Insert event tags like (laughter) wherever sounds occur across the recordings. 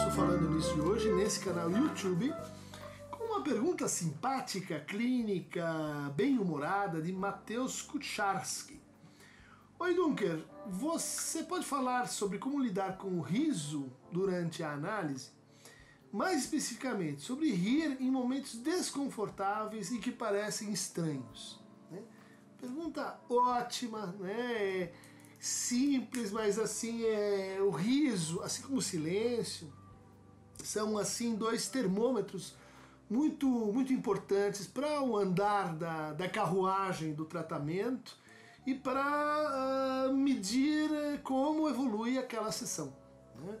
nosso Falando Nisso de hoje, nesse canal YouTube, com uma pergunta simpática, clínica, bem-humorada de Matheus Kucharski. Oi Dunker, você pode falar sobre como lidar com o riso durante a análise? Mais especificamente, sobre rir em momentos desconfortáveis e que parecem estranhos. Né? Pergunta ótima, né? simples, mas assim é o riso, assim como o silêncio, são assim dois termômetros muito muito importantes para o andar da, da carruagem do tratamento e para uh, medir como evolui aquela sessão. Né?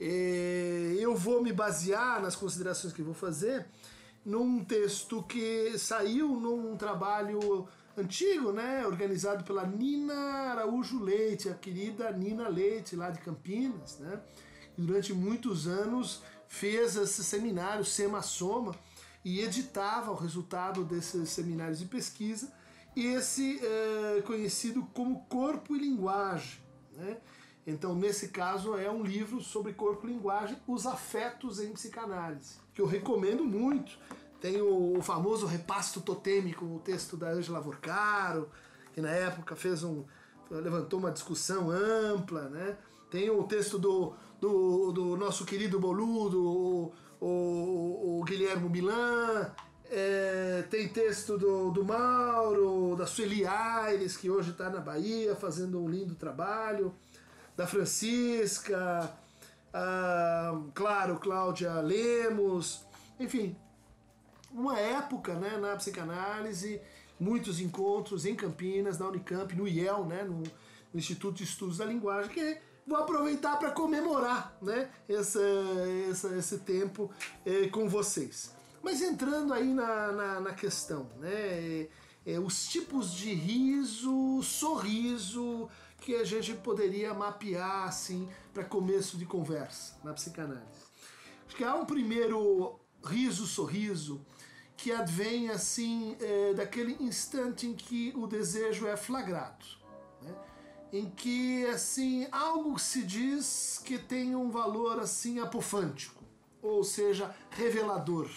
É, eu vou me basear nas considerações que vou fazer num texto que saiu num trabalho antigo, né? Organizado pela Nina Araújo Leite, a querida Nina Leite, lá de Campinas, né? Durante muitos anos fez esse seminário Sema-Soma e editava o resultado desses seminários de pesquisa, esse é, conhecido como Corpo e Linguagem, né? Então, nesse caso, é um livro sobre corpo e linguagem, os afetos em psicanálise, que eu recomendo muito. Tem o, famoso repasto totêmico, o texto da Angela Vorcaro, que na época fez um levantou uma discussão ampla, né? Tem o texto do, do, do nosso querido boludo, o, o, o Guilherme Milan, é, tem texto do, do Mauro, da Sueli Aires, que hoje está na Bahia fazendo um lindo trabalho, da Francisca, a, claro, Cláudia Lemos, enfim, uma época né, na psicanálise, muitos encontros em Campinas, na Unicamp, no IEL, né, no, no Instituto de Estudos da Linguagem, que vou aproveitar para comemorar né, essa, essa, esse tempo é, com vocês. Mas entrando aí na, na, na questão, né, é, é, os tipos de riso, sorriso que a gente poderia mapear assim para começo de conversa na psicanálise. Acho que há um primeiro riso, sorriso que advém assim é, daquele instante em que o desejo é flagrado? Em que assim algo se diz que tem um valor assim apofântico, ou seja, revelador,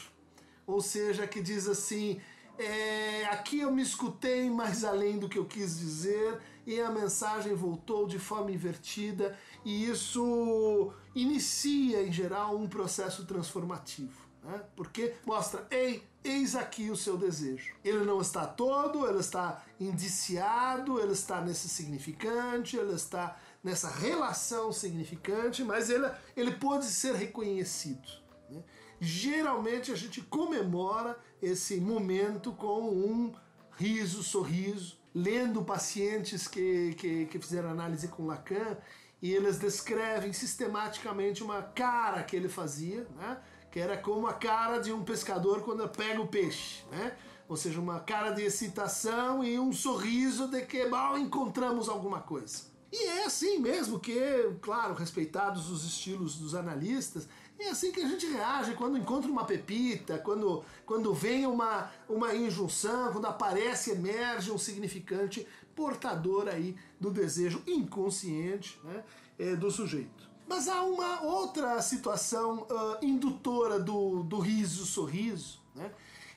ou seja, que diz assim é, aqui eu me escutei mais além do que eu quis dizer e a mensagem voltou de forma invertida e isso inicia em geral um processo transformativo né? porque mostra, ei, eis aqui o seu desejo. Ele não está todo, ele está indiciado, ele está nesse significante, ele está nessa relação significante, mas ele, ele pode ser reconhecido. Né? Geralmente a gente comemora esse momento com um riso, sorriso, lendo pacientes que, que, que fizeram análise com Lacan e eles descrevem sistematicamente uma cara que ele fazia, né? Que era como a cara de um pescador quando pega o peixe, né? Ou seja, uma cara de excitação e um sorriso de que mal encontramos alguma coisa. E é assim mesmo que, claro, respeitados os estilos dos analistas, é assim que a gente reage quando encontra uma pepita, quando, quando vem uma, uma injunção, quando aparece, emerge um significante portador aí do desejo inconsciente né, é, do sujeito. Mas há uma outra situação uh, indutora do, do riso-sorriso, né?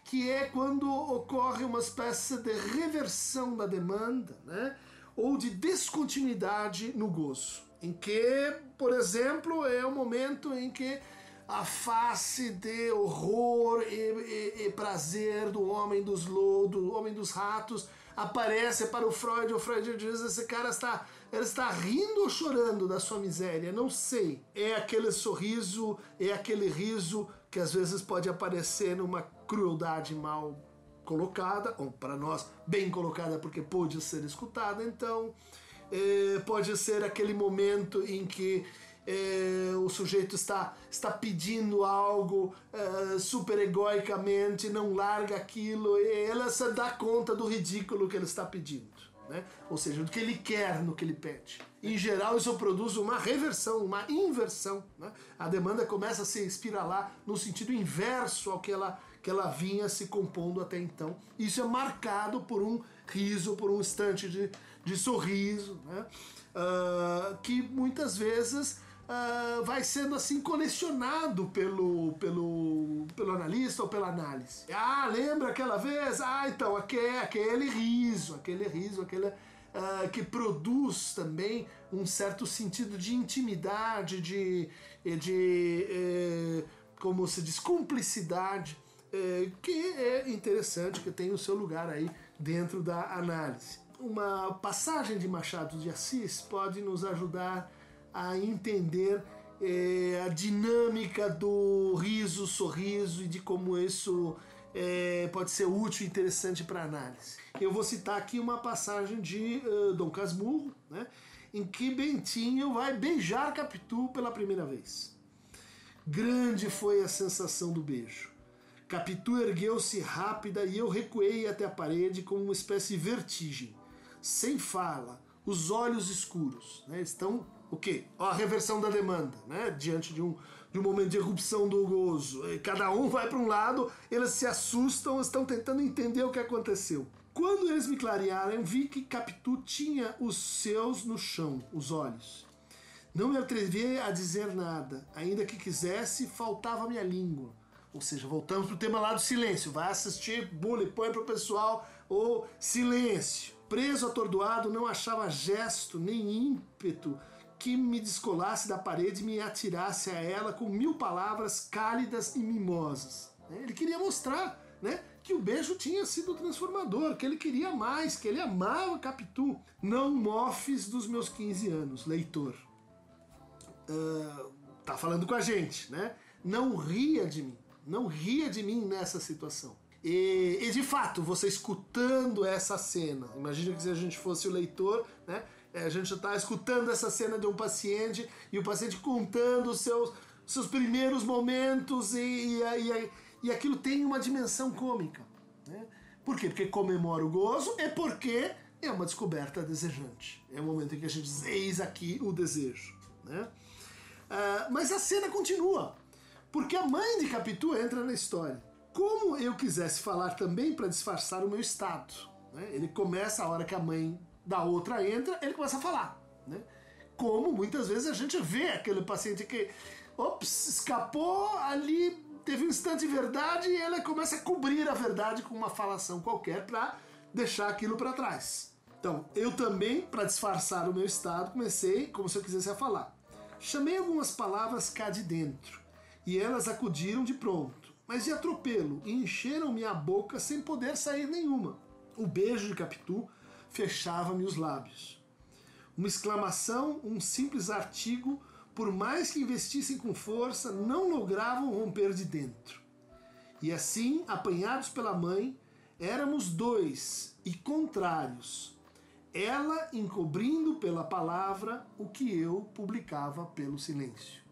que é quando ocorre uma espécie de reversão da demanda, né? ou de descontinuidade no gozo, em que, por exemplo, é o momento em que a face de horror e, e, e prazer do homem dos lo, do homem dos ratos aparece para o Freud. O Freud diz: esse cara está, ele está rindo ou chorando da sua miséria? Não sei. É aquele sorriso, é aquele riso que às vezes pode aparecer numa crueldade mal colocada, ou para nós, bem colocada porque pôde ser escutada. Então, é, pode ser aquele momento em que é, o sujeito está, está pedindo algo é, super egoicamente, não larga aquilo, e ela se dá conta do ridículo que ele está pedindo. Né? Ou seja, do que ele quer no que ele pede. Em geral, isso produz uma reversão, uma inversão. Né? A demanda começa a se espiralar no sentido inverso ao que ela, que ela vinha se compondo até então. Isso é marcado por um riso, por um instante de, de sorriso, né? Uh, que muitas vezes uh, vai sendo assim colecionado pelo, pelo, pelo analista ou pela análise. Ah, lembra aquela vez? Ah, então aquele, aquele riso, aquele riso, aquele uh, que produz também um certo sentido de intimidade, de, de eh, como se diz, cumplicidade, eh, que é interessante, que tem o seu lugar aí dentro da análise. Uma passagem de Machado de Assis pode nos ajudar a entender eh, a dinâmica do riso, sorriso e de como isso é, pode ser útil e interessante para análise. Eu vou citar aqui uma passagem de uh, Dom Casmurro, né, em que Bentinho vai beijar Capitu pela primeira vez. Grande foi a sensação do beijo. Capitu ergueu-se rápida e eu recuei até a parede com uma espécie de vertigem. Sem fala, os olhos escuros. Né, estão o quê? A reversão da demanda, né? diante de um, de um momento de erupção do gozo. Cada um vai para um lado, eles se assustam, estão tentando entender o que aconteceu. Quando eles me clarearam, vi que Capitu tinha os seus no chão, os olhos. Não me atrevi a dizer nada, ainda que quisesse, faltava minha língua. Ou seja, voltamos para o tema lá do silêncio. Vai assistir, bullying, põe para o pessoal o silêncio. Preso, atordoado, não achava gesto nem ímpeto que me descolasse da parede e me atirasse a ela com mil palavras cálidas e mimosas. Né? Ele queria mostrar né, que o beijo tinha sido transformador, que ele queria mais, que ele amava Capitu. Não mofes dos meus 15 anos, leitor. Uh, tá falando com a gente, né? Não ria de mim, não ria de mim nessa situação. E, e de fato, você escutando essa cena, imagina que se a gente fosse o leitor, né? É, a gente está escutando essa cena de um paciente e o paciente contando os seus, seus primeiros momentos e, e, e, e aquilo tem uma dimensão cômica. Né? Por quê? Porque comemora o gozo e porque é uma descoberta desejante. É o momento em que a gente diz, eis aqui o desejo. Né? Uh, mas a cena continua, porque a mãe de Capitu entra na história. Como eu quisesse falar também para disfarçar o meu estado. Né? Ele começa a hora que a mãe da outra entra, ele começa a falar. Né? Como muitas vezes a gente vê aquele paciente que ops, escapou ali, teve um instante de verdade e ela começa a cobrir a verdade com uma falação qualquer para deixar aquilo para trás. Então, eu também, para disfarçar o meu estado, comecei como se eu quisesse falar. Chamei algumas palavras cá de dentro e elas acudiram de pronto, mas de atropelo e encheram minha boca sem poder sair nenhuma. O beijo de Capitu fechava-me os lábios. Uma exclamação, um simples artigo, por mais que investissem com força, não logravam romper de dentro. E assim, apanhados pela mãe, éramos dois e contrários. Ela encobrindo pela palavra o que eu publicava pelo silêncio.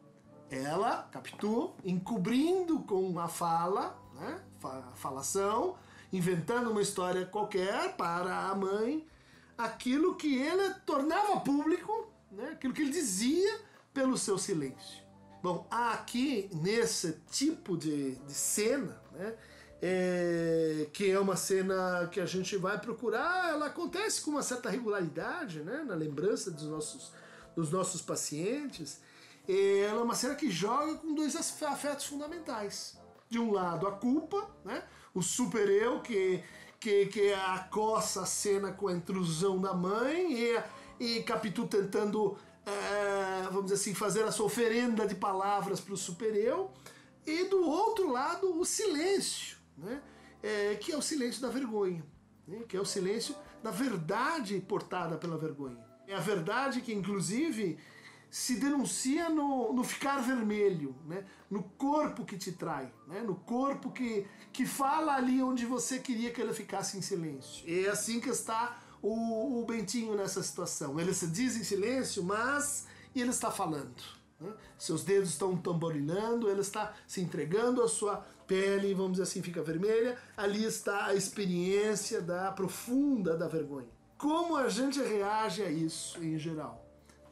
Ela, captou, encobrindo com a fala, né, falação, inventando uma história qualquer para a mãe, aquilo que ele tornava público, né, aquilo que ele dizia pelo seu silêncio. Bom, aqui nesse tipo de, de cena, né, é, que é uma cena que a gente vai procurar, ela acontece com uma certa regularidade, né, na lembrança dos nossos, dos nossos pacientes. Ela é uma cena que joga com dois afetos fundamentais. De um lado, a culpa, né, o super-eu que que, que acossa a cena com a intrusão da mãe e, e Capitu tentando, é, vamos dizer assim, fazer a sua oferenda de palavras para o super-eu. E do outro lado, o silêncio, né? É, que é o silêncio da vergonha, né? que é o silêncio da verdade portada pela vergonha. É a verdade que, inclusive, se denuncia no, no ficar vermelho, né? no corpo que te trai, né? no corpo que, que fala ali onde você queria que ele ficasse em silêncio. E é assim que está o, o Bentinho nessa situação. Ele se diz em silêncio, mas ele está falando. Né? Seus dedos estão tamborilando, ele está se entregando, a sua pele, vamos dizer assim, fica vermelha. Ali está a experiência da profunda da vergonha. Como a gente reage a isso em geral?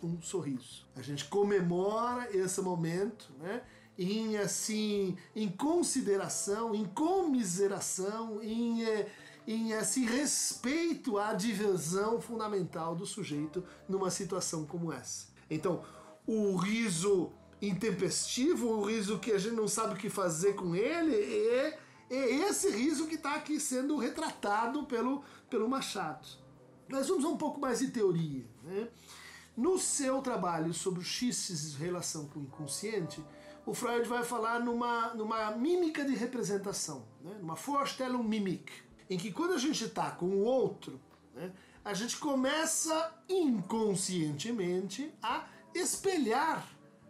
Um sorriso. A gente comemora esse momento, né? Em assim, em consideração, em comiseração, em, eh, em assim respeito à divisão fundamental do sujeito numa situação como essa. Então, o riso intempestivo, o riso que a gente não sabe o que fazer com ele, é, é esse riso que está aqui sendo retratado pelo, pelo Machado. Mas vamos um pouco mais de teoria. Né? No seu trabalho sobre o X relação com o inconsciente, o Freud vai falar numa, numa mímica de representação, né? numa Vorstellung-Mimik, em que quando a gente está com o outro, né, a gente começa inconscientemente a espelhar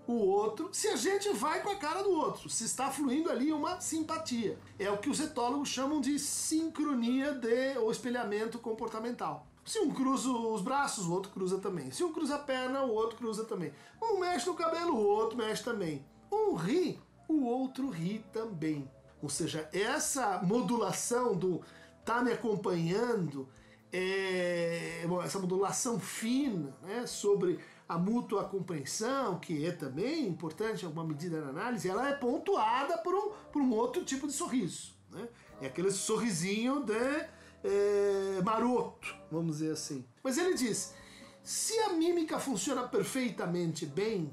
o outro se a gente vai com a cara do outro, se está fluindo ali uma simpatia. É o que os etólogos chamam de sincronia de ou espelhamento comportamental. Se um cruza os braços, o outro cruza também. Se um cruza a perna, o outro cruza também. Um mexe no cabelo, o outro mexe também. Um ri, o outro ri também. Ou seja, essa modulação do tá me acompanhando, é, essa modulação fina né, sobre a mútua compreensão, que é também importante em alguma medida na análise, ela é pontuada por um, por um outro tipo de sorriso. Né? É aquele sorrisinho de é, maroto, vamos dizer assim. Mas ele diz: se a mímica funciona perfeitamente bem,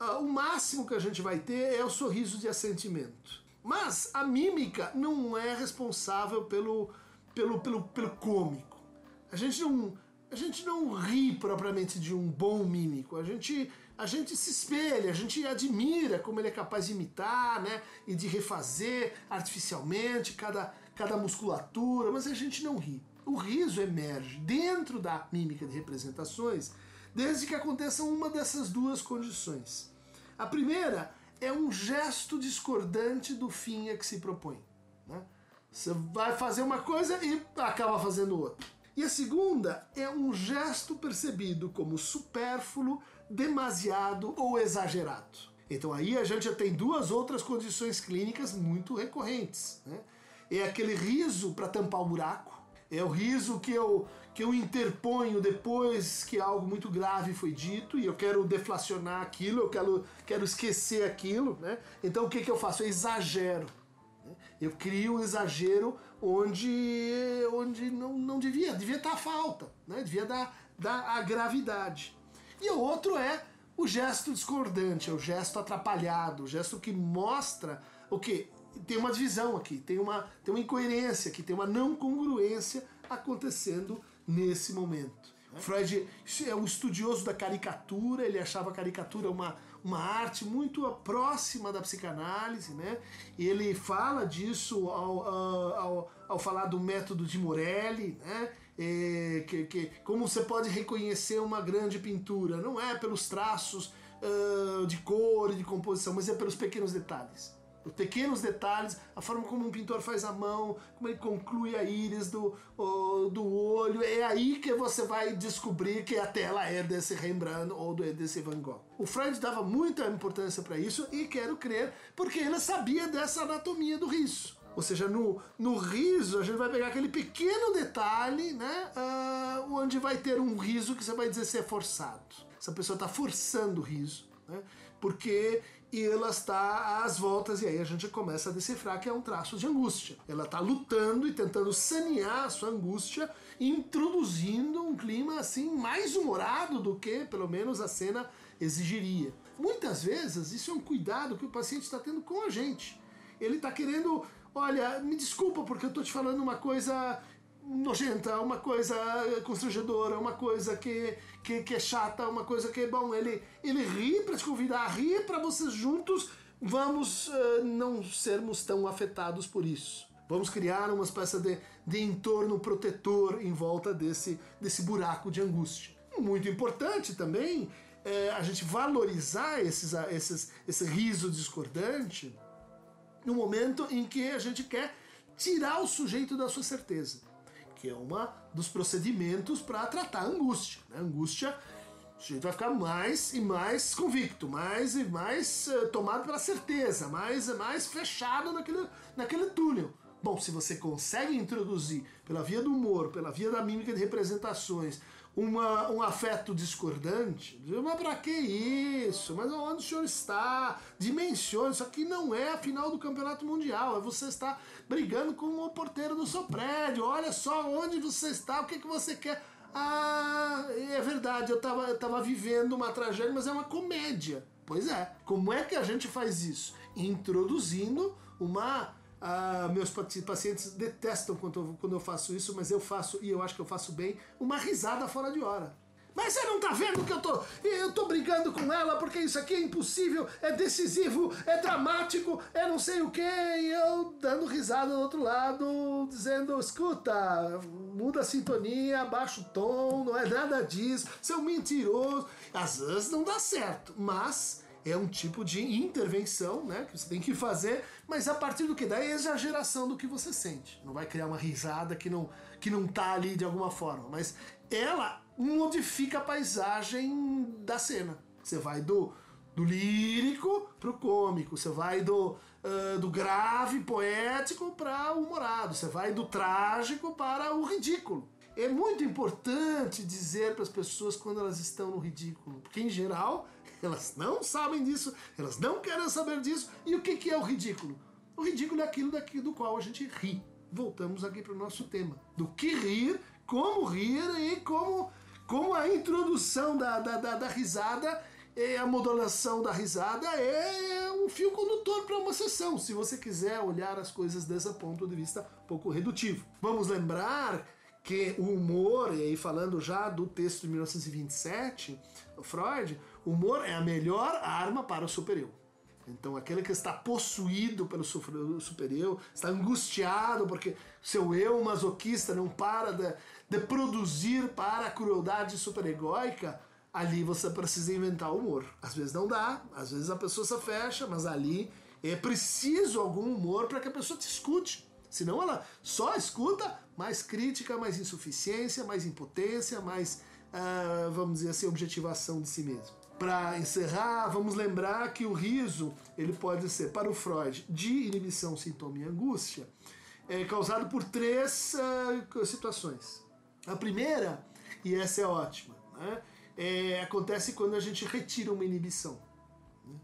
uh, o máximo que a gente vai ter é o sorriso de assentimento. Mas a mímica não é responsável pelo, pelo, pelo, pelo cômico. A gente não a gente não ri propriamente de um bom mímico, a gente, a gente se espelha, a gente admira como ele é capaz de imitar, né, e de refazer artificialmente cada, cada musculatura, mas a gente não ri. O riso emerge dentro da mímica de representações desde que aconteça uma dessas duas condições. A primeira é um gesto discordante do fim a que se propõe. Né? Você vai fazer uma coisa e acaba fazendo outra. E a segunda é um gesto percebido como supérfluo, demasiado ou exagerado. Então aí a gente já tem duas outras condições clínicas muito recorrentes. Né? É aquele riso para tampar o buraco, é o riso que eu, que eu interponho depois que algo muito grave foi dito e eu quero deflacionar aquilo, eu quero, quero esquecer aquilo. Né? Então o que, que eu faço? Eu exagero. Né? Eu crio um exagero onde, onde não, não devia, devia estar a falta, né? devia dar, dar a gravidade. E o outro é o gesto discordante, é o gesto atrapalhado, o gesto que mostra o que? Tem uma divisão aqui, tem uma, tem uma incoerência aqui, tem uma não congruência acontecendo nesse momento. Freud é um estudioso da caricatura, ele achava a caricatura uma, uma arte muito próxima da psicanálise, né? Ele fala disso ao, ao, ao falar do método de Morelli, né? É, que, que, como você pode reconhecer uma grande pintura? Não é pelos traços uh, de cor de composição, mas é pelos pequenos detalhes os pequenos detalhes, a forma como um pintor faz a mão, como ele conclui a íris do, do olho, é aí que você vai descobrir que a tela é desse Rembrandt ou desse Van Gogh. O Freud dava muita importância para isso e quero crer porque ele sabia dessa anatomia do riso. Ou seja, no, no riso a gente vai pegar aquele pequeno detalhe, né, uh, onde vai ter um riso que você vai dizer se é forçado. Essa pessoa está forçando o riso, né, porque e ela está às voltas, e aí a gente começa a decifrar que é um traço de angústia. Ela está lutando e tentando sanear a sua angústia, introduzindo um clima assim mais humorado do que, pelo menos, a cena exigiria. Muitas vezes isso é um cuidado que o paciente está tendo com a gente. Ele está querendo, olha, me desculpa porque eu estou te falando uma coisa nojenta, uma coisa constrangedora, uma coisa que, que, que, é chata, uma coisa que é bom. Ele, ele ri para te convidar a rir para vocês juntos vamos uh, não sermos tão afetados por isso. Vamos criar uma espécie de, de entorno protetor em volta desse, desse buraco de angústia. Muito importante também é a gente valorizar esses, esses, esse riso discordante no momento em que a gente quer tirar o sujeito da sua certeza que é um dos procedimentos para tratar a angústia. Né? Angústia, a gente vai ficar mais e mais convicto, mais e mais uh, tomado pela certeza, mais e mais fechado naquele, naquele túnel. Bom, se você consegue introduzir pela via do humor, pela via da mímica de representações, uma, um afeto discordante, mas para que isso? Mas onde o senhor está? Dimensione, isso aqui não é a final do campeonato mundial, é você está brigando com o porteiro do seu prédio, olha só onde você está, o que, que você quer. Ah, é verdade, eu tava, eu tava vivendo uma tragédia, mas é uma comédia. Pois é. Como é que a gente faz isso? Introduzindo uma. Ah, meus pacientes detestam quando eu, quando eu faço isso, mas eu faço, e eu acho que eu faço bem, uma risada fora de hora. Mas você não tá vendo que eu tô. Eu tô brigando com ela porque isso aqui é impossível, é decisivo, é dramático, é não sei o que, e eu dando risada do outro lado, dizendo, escuta, muda a sintonia, abaixa o tom, não é nada disso, você é mentiroso. Às vezes não dá certo, mas é um tipo de intervenção, né, que você tem que fazer, mas a partir do que? Da exageração do que você sente. Não vai criar uma risada que não, que não tá ali de alguma forma, mas ela modifica a paisagem da cena. Você vai do, do lírico pro cômico, você vai do, uh, do grave poético para o humorado, você vai do trágico para o ridículo. É muito importante dizer para as pessoas quando elas estão no ridículo, porque em geral (laughs) elas não sabem disso, elas não querem saber disso. E o que, que é o ridículo? O ridículo é aquilo daqui do qual a gente ri. Voltamos aqui para o nosso tema: do que rir, como rir e como como a introdução da, da, da, da risada e a modulação da risada é um fio condutor para uma sessão, se você quiser olhar as coisas desse ponto de vista pouco redutivo. Vamos lembrar que o humor, e aí falando já do texto de 1927, Freud, o humor é a melhor arma para o superior. Então, aquele que está possuído pelo superior, está angustiado porque seu eu masoquista não para de, de produzir para a crueldade superegóica, ali você precisa inventar humor. Às vezes não dá, às vezes a pessoa se fecha, mas ali é preciso algum humor para que a pessoa te escute. Senão ela só escuta mais crítica, mais insuficiência, mais impotência, mais, uh, vamos dizer assim, objetivação de si mesmo. Para encerrar, vamos lembrar que o riso ele pode ser, para o Freud, de inibição, sintoma e angústia, é causado por três uh, situações. A primeira, e essa é ótima, né, é, acontece quando a gente retira uma inibição. Né?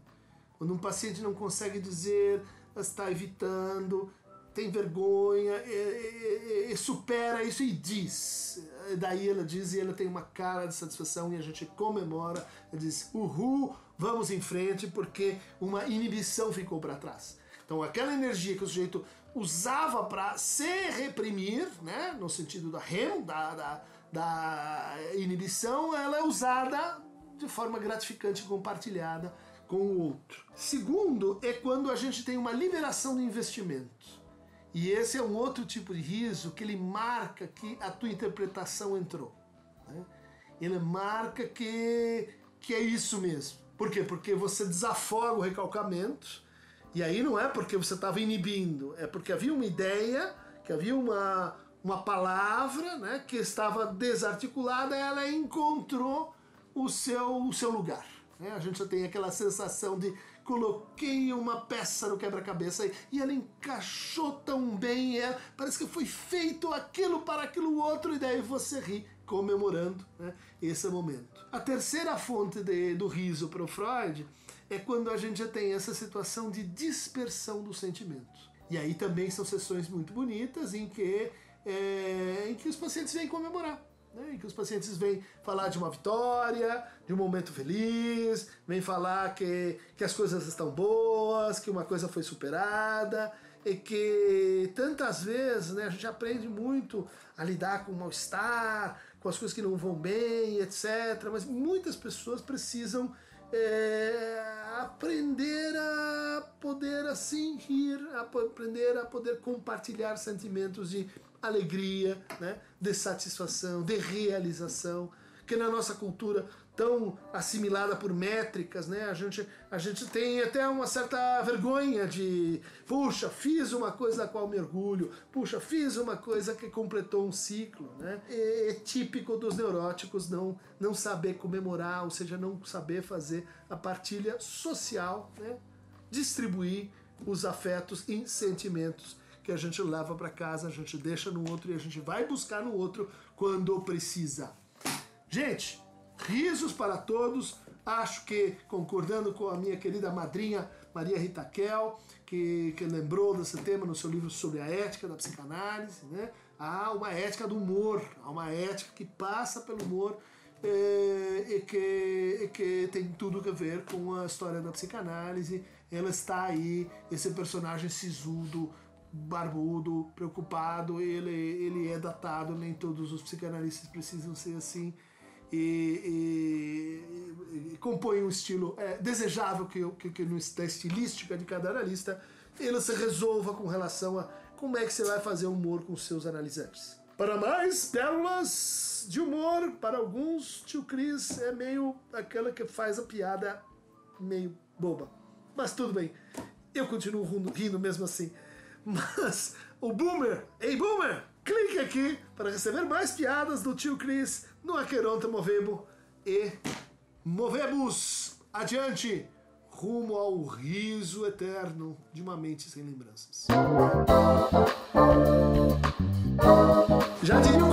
Quando um paciente não consegue dizer, está evitando, tem vergonha, e, e, e, supera isso e diz. Daí ela diz e ela tem uma cara de satisfação e a gente comemora. Ela diz: Uhul, vamos em frente porque uma inibição ficou para trás. Então aquela energia que o sujeito usava para se reprimir, né, no sentido da rem, da, da, da inibição, ela é usada de forma gratificante e compartilhada com o outro. Segundo é quando a gente tem uma liberação do investimento. E esse é um outro tipo de riso que ele marca que a tua interpretação entrou. Né? Ele marca que, que é isso mesmo. Por quê? Porque você desafoga o recalcamento, e aí não é porque você estava inibindo, é porque havia uma ideia, que havia uma, uma palavra né, que estava desarticulada, ela encontrou o seu, o seu lugar. Né? A gente já tem aquela sensação de coloquei uma peça no quebra-cabeça e ela encaixou tão bem, é, parece que foi feito aquilo para aquilo outro, e daí você ri comemorando né, esse momento. A terceira fonte de, do riso para o Freud é quando a gente já tem essa situação de dispersão dos sentimentos. E aí também são sessões muito bonitas em que, é, em que os pacientes vêm comemorar né, em que os pacientes vêm falar de uma vitória, de um momento feliz, vêm falar que, que as coisas estão boas, que uma coisa foi superada, e que tantas vezes né, a gente aprende muito a lidar com o mal-estar, com as coisas que não vão bem, etc. Mas muitas pessoas precisam é, aprender a poder assim rir, a aprender a poder compartilhar sentimentos de alegria, né, de satisfação, de realização, que na nossa cultura tão assimilada por métricas, né, a gente, a gente tem até uma certa vergonha de, puxa, fiz uma coisa da qual mergulho, puxa, fiz uma coisa que completou um ciclo, né, é, é típico dos neuróticos não, não saber comemorar, ou seja, não saber fazer a partilha social, né, distribuir os afetos em sentimentos que a gente leva para casa, a gente deixa no outro e a gente vai buscar no outro quando precisa. Gente, risos para todos. Acho que, concordando com a minha querida madrinha Maria Rita Kel, que, que lembrou desse tema no seu livro sobre a ética da psicanálise, né? há uma ética do humor, há uma ética que passa pelo humor é, e, que, e que tem tudo a ver com a história da psicanálise. Ela está aí, esse personagem sisudo, barbudo, preocupado, ele, ele é datado, nem todos os psicanalistas precisam ser assim. E, e, e compõe um estilo é, desejável que, que, que no, da estilística de cada analista ele se resolva com relação a como é que você vai fazer humor com seus analisantes. Para mais pérolas de humor, para alguns, tio Cris é meio aquela que faz a piada meio boba. Mas tudo bem, eu continuo rindo, rindo mesmo assim. Mas o Boomer, ei Boomer, clique aqui para receber mais piadas do tio Cris no Aqueronta Movebo e movemos adiante rumo ao riso eterno de uma mente sem lembranças. Já diria